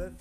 Ahora